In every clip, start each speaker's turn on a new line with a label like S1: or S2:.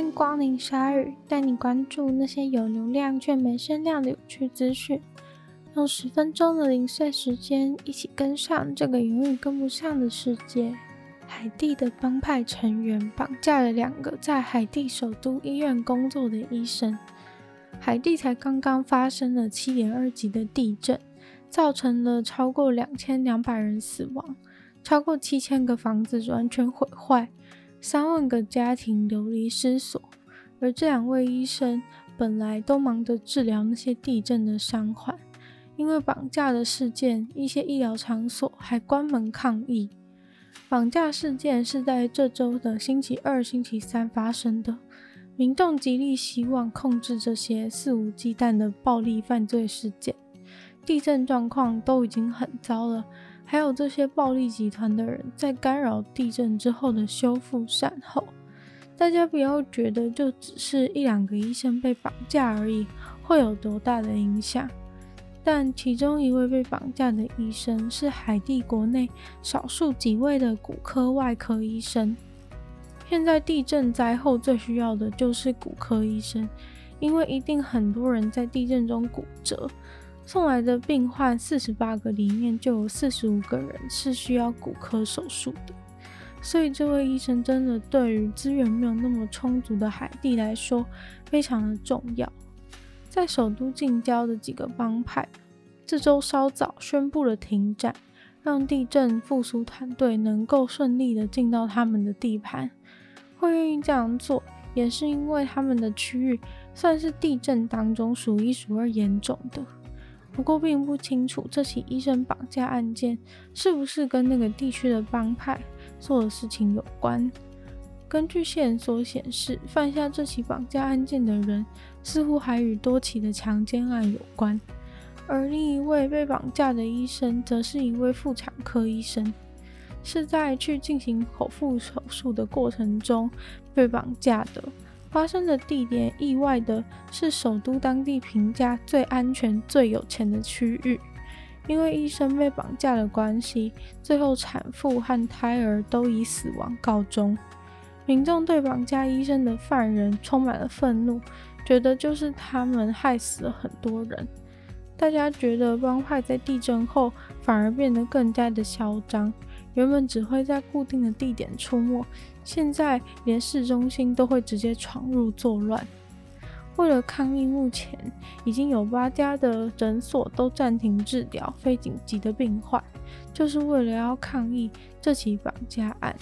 S1: 欢迎光临鲨语，带你关注那些有流量却没声量的有趣资讯。用十分钟的零碎时间，一起跟上这个永远跟不上的世界。海地的帮派成员绑架了两个在海地首都医院工作的医生。海地才刚刚发生了七点二级的地震，造成了超过两千两百人死亡，超过七千个房子完全毁坏。三万个家庭流离失所，而这两位医生本来都忙着治疗那些地震的伤患，因为绑架的事件，一些医疗场所还关门抗议。绑架事件是在这周的星期二、星期三发生的，民众极力希望控制这些肆无忌惮的暴力犯罪事件。地震状况都已经很糟了。还有这些暴力集团的人在干扰地震之后的修复善后，大家不要觉得就只是一两个医生被绑架而已，会有多大的影响？但其中一位被绑架的医生是海地国内少数几位的骨科外科医生。现在地震灾后最需要的就是骨科医生，因为一定很多人在地震中骨折。送来的病患四十八个里面就有四十五个人是需要骨科手术的，所以这位医生真的对于资源没有那么充足的海地来说非常的重要。在首都近郊的几个帮派，这周稍早宣布了停战，让地震复苏团队能够顺利的进到他们的地盘。会愿意这样做，也是因为他们的区域算是地震当中数一数二严重的。不过，并不清楚这起医生绑架案件是不是跟那个地区的帮派做的事情有关。根据线索显示，犯下这起绑架案件的人似乎还与多起的强奸案有关。而另一位被绑架的医生，则是一位妇产科医生，是在去进行剖腹手术的过程中被绑架的。发生的地点意外的是首都当地评价最安全、最有钱的区域，因为医生被绑架的关系，最后产妇和胎儿都以死亡告终。民众对绑架医生的犯人充满了愤怒，觉得就是他们害死了很多人。大家觉得帮派在地震后反而变得更加的嚣张。原本只会在固定的地点出没，现在连市中心都会直接闯入作乱。为了抗议，目前已经有八家的诊所都暂停治疗非紧急的病患，就是为了要抗议这起绑架案。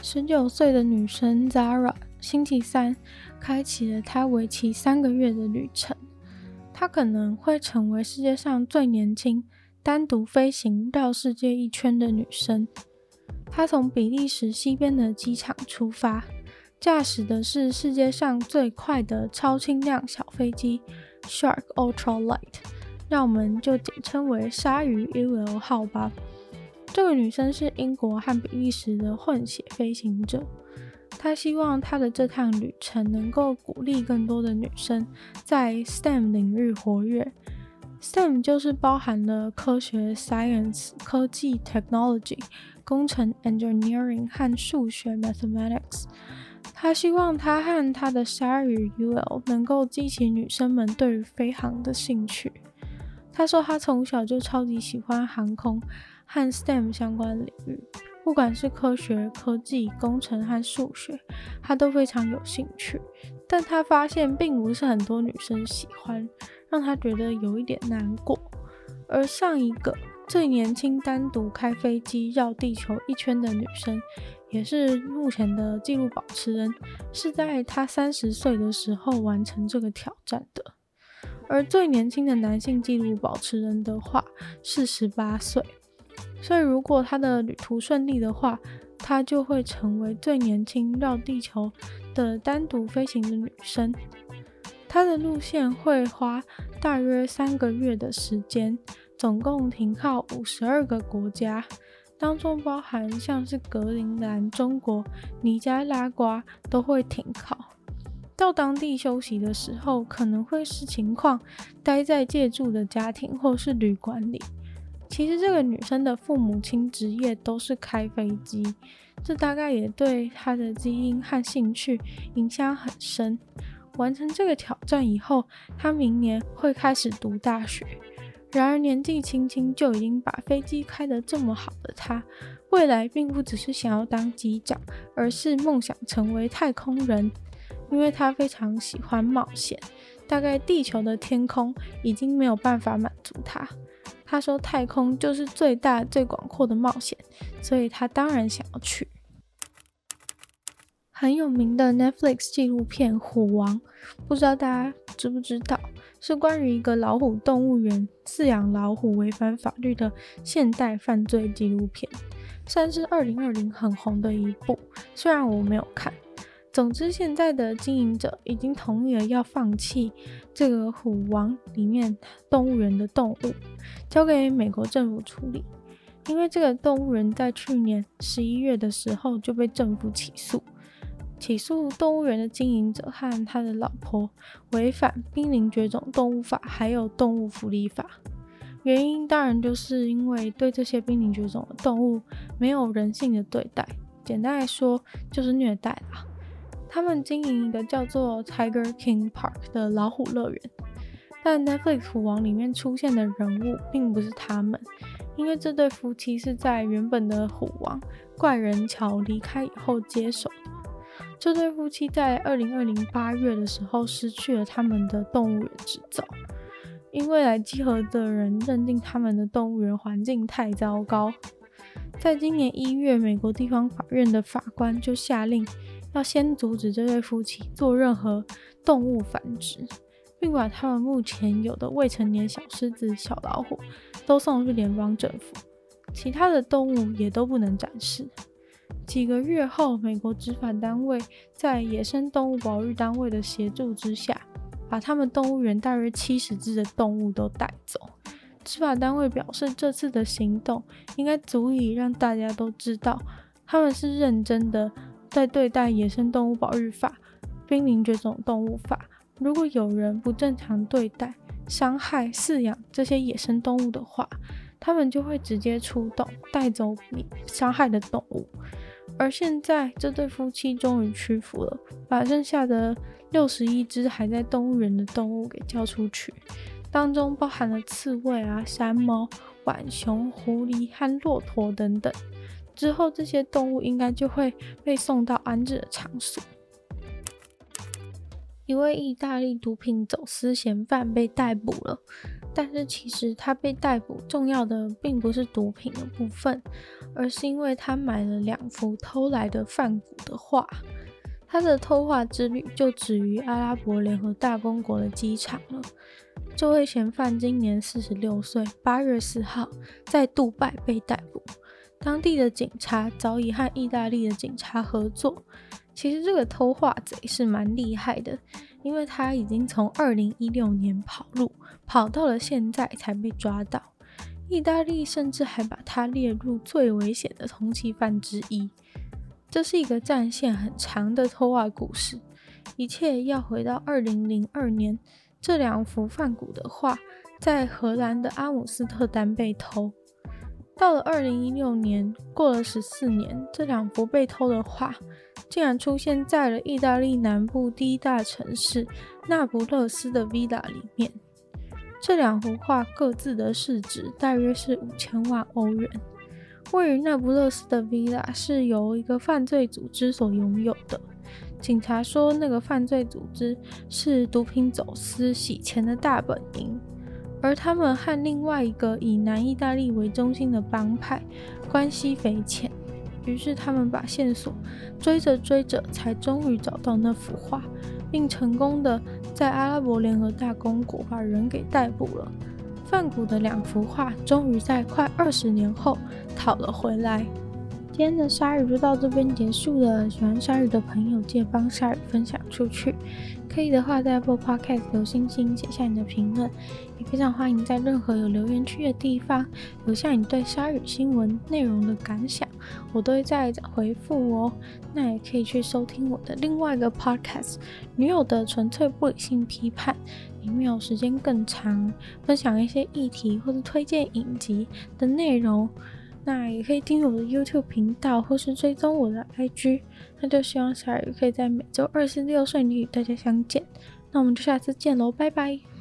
S1: 十九岁的女生 Zara 星期三开启了她为期三个月的旅程，她可能会成为世界上最年轻。单独飞行绕世界一圈的女生，她从比利时西边的机场出发，驾驶的是世界上最快的超轻量小飞机 Shark Ultra Light，让我们就简称为鲨鱼 UL 号吧。这个女生是英国和比利时的混血飞行者，她希望她的这趟旅程能够鼓励更多的女生在 STEM 领域活跃。STEM 就是包含了科学 （science）、科技 （technology）、工程 （engineering） 和数学 （mathematics）。他希望他和他的鲨鱼 UL 能够激起女生们对于飞航的兴趣。他说他从小就超级喜欢航空和 STEM 相关领域，不管是科学、科技、工程和数学，他都非常有兴趣。但他发现并不是很多女生喜欢。让他觉得有一点难过。而上一个最年轻单独开飞机绕地球一圈的女生，也是目前的纪录保持人，是在她三十岁的时候完成这个挑战的。而最年轻的男性纪录保持人的话是十八岁，所以如果他的旅途顺利的话，他就会成为最年轻绕地球的单独飞行的女生。她的路线会花大约三个月的时间，总共停靠五十二个国家，当中包含像是格陵兰、中国、尼加拉瓜都会停靠。到当地休息的时候，可能会视情况待在借住的家庭或是旅馆里。其实这个女生的父母亲职业都是开飞机，这大概也对她的基因和兴趣影响很深。完成这个挑战以后，她明年会开始读大学。然而年纪轻轻就已经把飞机开得这么好的他，未来并不只是想要当机长，而是梦想成为太空人，因为他非常喜欢冒险。大概地球的天空已经没有办法满足他。他说太空就是最大最广阔的冒险，所以他当然想要去。很有名的 Netflix 纪录片《虎王》，不知道大家知不知道，是关于一个老虎动物园饲养老虎违反法律的现代犯罪纪录片，算是二零二零很红的一部。虽然我没有看。总之，现在的经营者已经同意了要放弃这个虎王里面动物园的动物，交给美国政府处理。因为这个动物园在去年十一月的时候就被政府起诉。起诉动物园的经营者和他的老婆违反《濒临绝种动物法》还有《动物福利法》，原因当然就是因为对这些濒临绝种的动物没有人性的对待，简单来说就是虐待啦。他们经营一个叫做 Tiger King Park 的老虎乐园，但 Netflix 虎王里面出现的人物并不是他们，因为这对夫妻是在原本的虎王怪人乔离开以后接手的。这对夫妻在二零二零八月的时候失去了他们的动物园执照，因为来集合的人认定他们的动物园环境太糟糕。在今年一月，美国地方法院的法官就下令要先阻止这对夫妻做任何动物繁殖，并把他们目前有的未成年小狮子、小老虎都送去联邦政府，其他的动物也都不能展示。几个月后，美国执法单位在野生动物保育单位的协助之下，把他们动物园大约七十只的动物都带走。执法单位表示，这次的行动应该足以让大家都知道，他们是认真的在对待野生动物保育法、濒临绝种动物法。如果有人不正常对待、伤害、饲养这些野生动物的话，他们就会直接出动，带走你伤害的动物。而现在，这对夫妻终于屈服了，把剩下的六十一只还在动物园的动物给交出去，当中包含了刺猬啊、山猫、浣熊、狐狸和骆驼等等。之后，这些动物应该就会被送到安置的场所。一位意大利毒品走私嫌犯被逮捕了。但是其实他被逮捕，重要的并不是毒品的部分，而是因为他买了两幅偷来的梵谷的画。他的偷画之旅就止于阿拉伯联合大公国的机场了。这位嫌犯今年四十六岁，八月四号在杜拜被逮捕。当地的警察早已和意大利的警察合作。其实这个偷画贼是蛮厉害的。因为他已经从二零一六年跑路，跑到了现在才被抓到。意大利甚至还把他列入最危险的通缉犯之一。这是一个战线很长的偷画故事，一切要回到二零零二年，这两幅梵谷的画在荷兰的阿姆斯特丹被偷。到了二零一六年，过了十四年，这两幅被偷的画。竟然出现在了意大利南部第一大城市那不勒斯的 villa 里面。这两幅画各自的市值大约是五千万欧元。位于那不勒斯的 villa 是由一个犯罪组织所拥有的。警察说，那个犯罪组织是毒品走私洗钱的大本营，而他们和另外一个以南意大利为中心的帮派关系匪浅。于是他们把线索追着追着，才终于找到那幅画，并成功的在阿拉伯联合大公国把人给逮捕了。梵谷的两幅画终于在快二十年后讨了回来。今天的鲨鱼就到这边结束了。喜欢鲨鱼的朋友，记得帮鲨鱼分享出去。可以的话，在 Apple Podcast 留星星，写下你的评论。也非常欢迎在任何有留言区的地方留下你对鲨鱼新闻内容的感想。我都会在回复哦。那也可以去收听我的另外一个 podcast《女友的纯粹不理性批判》，里面有时间更长，分享一些议题或者推荐影集的内容。那也可以订阅我的 YouTube 频道，或是追踪我的 IG。那就希望小雨可以在每周二、四、六顺利与大家相见。那我们就下次见喽，拜拜。